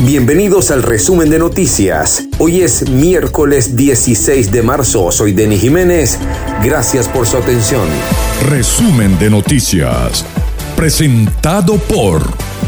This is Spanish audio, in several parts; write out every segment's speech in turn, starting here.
Bienvenidos al resumen de noticias. Hoy es miércoles 16 de marzo. Soy Denis Jiménez. Gracias por su atención. Resumen de noticias. Presentado por...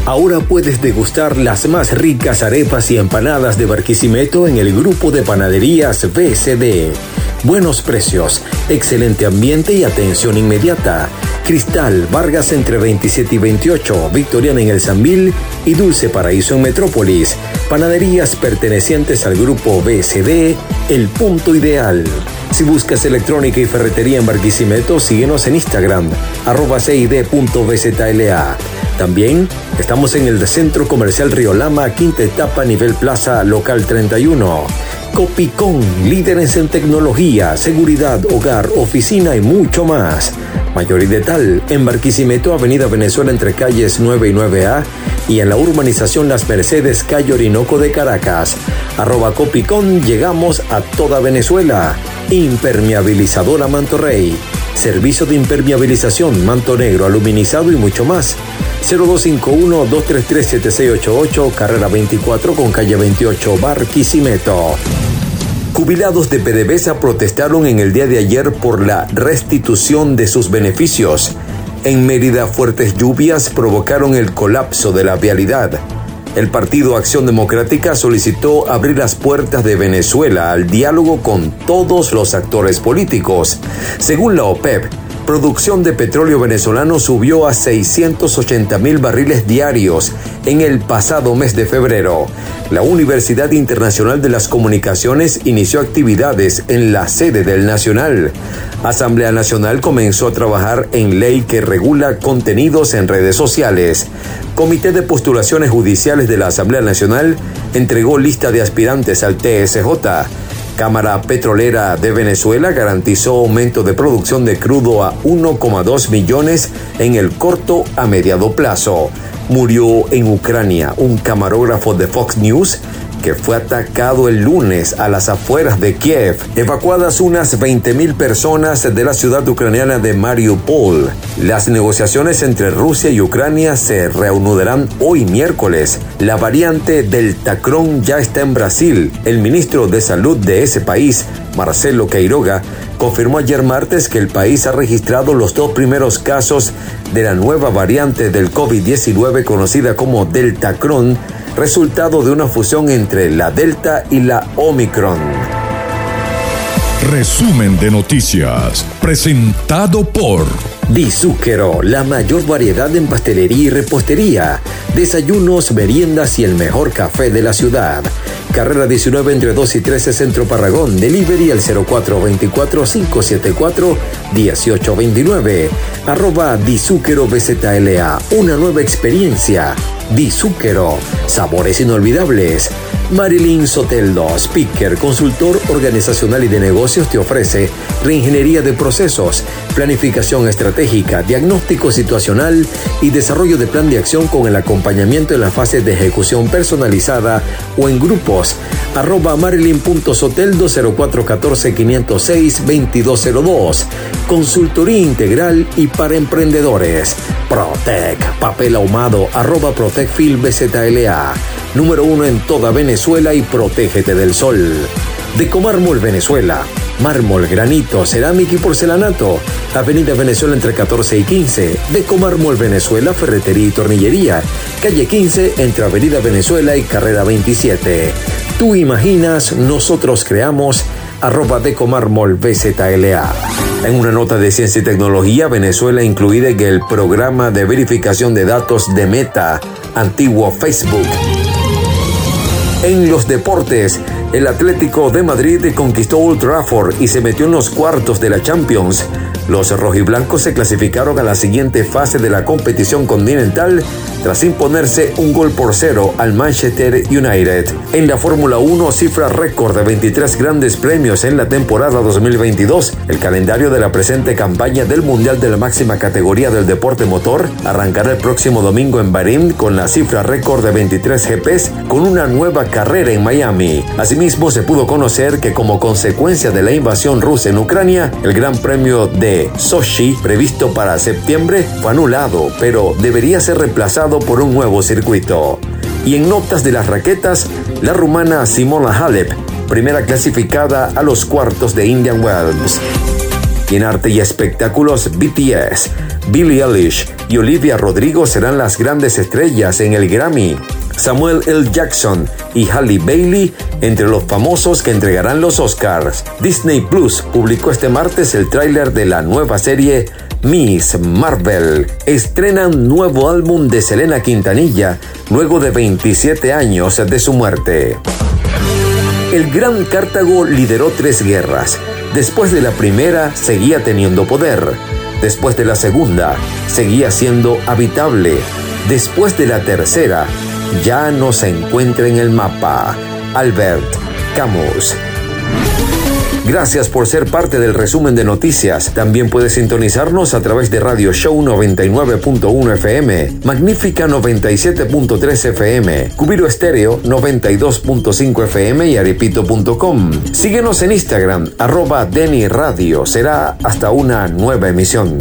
Ahora puedes degustar las más ricas arepas y empanadas de Barquisimeto en el grupo de panaderías BCD. Buenos precios, excelente ambiente y atención inmediata. Cristal, Vargas entre 27 y 28, Victoriana en el Zambil y Dulce Paraíso en Metrópolis. Panaderías pertenecientes al grupo BCD, El Punto Ideal. Si buscas electrónica y ferretería en Barquisimeto, síguenos en Instagram, arroba cid.bzla. También estamos en el Centro Comercial Río Lama, quinta etapa, nivel plaza, local 31. Copicón, líderes en tecnología, seguridad, hogar, oficina y mucho más. Mayor y de tal, en Barquisimeto, Avenida Venezuela entre calles 9 y 9A y en la urbanización Las Mercedes, calle Orinoco de Caracas. Arroba Copicón, llegamos a toda Venezuela. Impermeabilizadora Manto Rey. Servicio de impermeabilización, manto negro, aluminizado y mucho más. 0251-233-7688, carrera 24 con calle 28, Barquisimeto. Jubilados de PDVSA protestaron en el día de ayer por la restitución de sus beneficios. En Mérida, fuertes lluvias provocaron el colapso de la vialidad. El Partido Acción Democrática solicitó abrir las puertas de Venezuela al diálogo con todos los actores políticos. Según la OPEP, producción de petróleo venezolano subió a 680 mil barriles diarios en el pasado mes de febrero. La Universidad Internacional de las Comunicaciones inició actividades en la sede del Nacional. Asamblea Nacional comenzó a trabajar en ley que regula contenidos en redes sociales. Comité de Postulaciones Judiciales de la Asamblea Nacional entregó lista de aspirantes al TSJ. Cámara Petrolera de Venezuela garantizó aumento de producción de crudo a 1,2 millones en el corto a mediado plazo. Murió en Ucrania un camarógrafo de Fox News que fue atacado el lunes a las afueras de Kiev. Evacuadas unas 20.000 personas de la ciudad ucraniana de Mariupol. Las negociaciones entre Rusia y Ucrania se reanudarán hoy miércoles. La variante del Tacrón ya está en Brasil. El ministro de Salud de ese país, Marcelo Queiroga, confirmó ayer martes que el país ha registrado los dos primeros casos de la nueva variante del COVID-19 conocida como Deltacron resultado de una fusión entre la Delta y la Omicron. Resumen de noticias, presentado por Dizúquero, la mayor variedad en pastelería y repostería, desayunos, meriendas y el mejor café de la ciudad. Carrera 19 entre 2 y 13 Centro Parragón. Delivery al 0424-574-1829. Arroba Dizúquero BZLA. Una nueva experiencia. Dizúquero. Sabores inolvidables. Marilyn Soteldo, speaker, consultor organizacional y de negocios, te ofrece reingeniería de procesos, planificación estratégica, diagnóstico situacional y desarrollo de plan de acción con el acompañamiento en la fase de ejecución personalizada o en grupos. Arroba marilyn.soteldo 0414 506 2202. Consultoría integral y para emprendedores. Protec, papel ahumado, arroba Protecfil BZLA número uno en toda Venezuela y protégete del sol. Decomármol Venezuela, mármol, granito, cerámica y porcelanato. Avenida Venezuela entre 14 y 15. Decomármol Venezuela, ferretería y tornillería. Calle 15 entre Avenida Venezuela y Carrera 27. Tú imaginas, nosotros creamos arroba Decomármol BZLA. En una nota de ciencia y tecnología, Venezuela incluida en el programa de verificación de datos de Meta, antiguo Facebook. En los deportes, el Atlético de Madrid conquistó Old Trafford y se metió en los cuartos de la Champions. Los rojiblancos se clasificaron a la siguiente fase de la competición continental tras imponerse un gol por cero al Manchester United. En la Fórmula 1, cifra récord de 23 grandes premios en la temporada 2022. El calendario de la presente campaña del Mundial de la máxima categoría del deporte motor arrancará el próximo domingo en Bahrein con la cifra récord de 23 GPs con una nueva carrera en Miami. Asimismo, se pudo conocer que como consecuencia de la invasión rusa en Ucrania, el Gran Premio de Sochi, previsto para septiembre, fue anulado, pero debería ser reemplazado por un nuevo circuito. Y en notas de las raquetas, la rumana Simona Halep, primera clasificada a los cuartos de Indian Wells. Y en arte y espectáculos, BTS, Billie Eilish y Olivia Rodrigo serán las grandes estrellas en el Grammy. Samuel L. Jackson y Halle Bailey entre los famosos que entregarán los Oscars. Disney Plus publicó este martes el tráiler de la nueva serie Miss Marvel. Estrenan nuevo álbum de Selena Quintanilla luego de 27 años de su muerte. El Gran Cartago lideró tres guerras. Después de la primera, seguía teniendo poder. Después de la segunda, seguía siendo habitable. Después de la tercera, ya no se encuentra en el mapa. Albert Camus. Gracias por ser parte del resumen de noticias. También puedes sintonizarnos a través de Radio Show 99.1 FM, Magnífica 97.3 FM, Cubiro Estéreo 92.5 FM y arepito.com. Síguenos en Instagram, arroba Denny Radio. Será hasta una nueva emisión.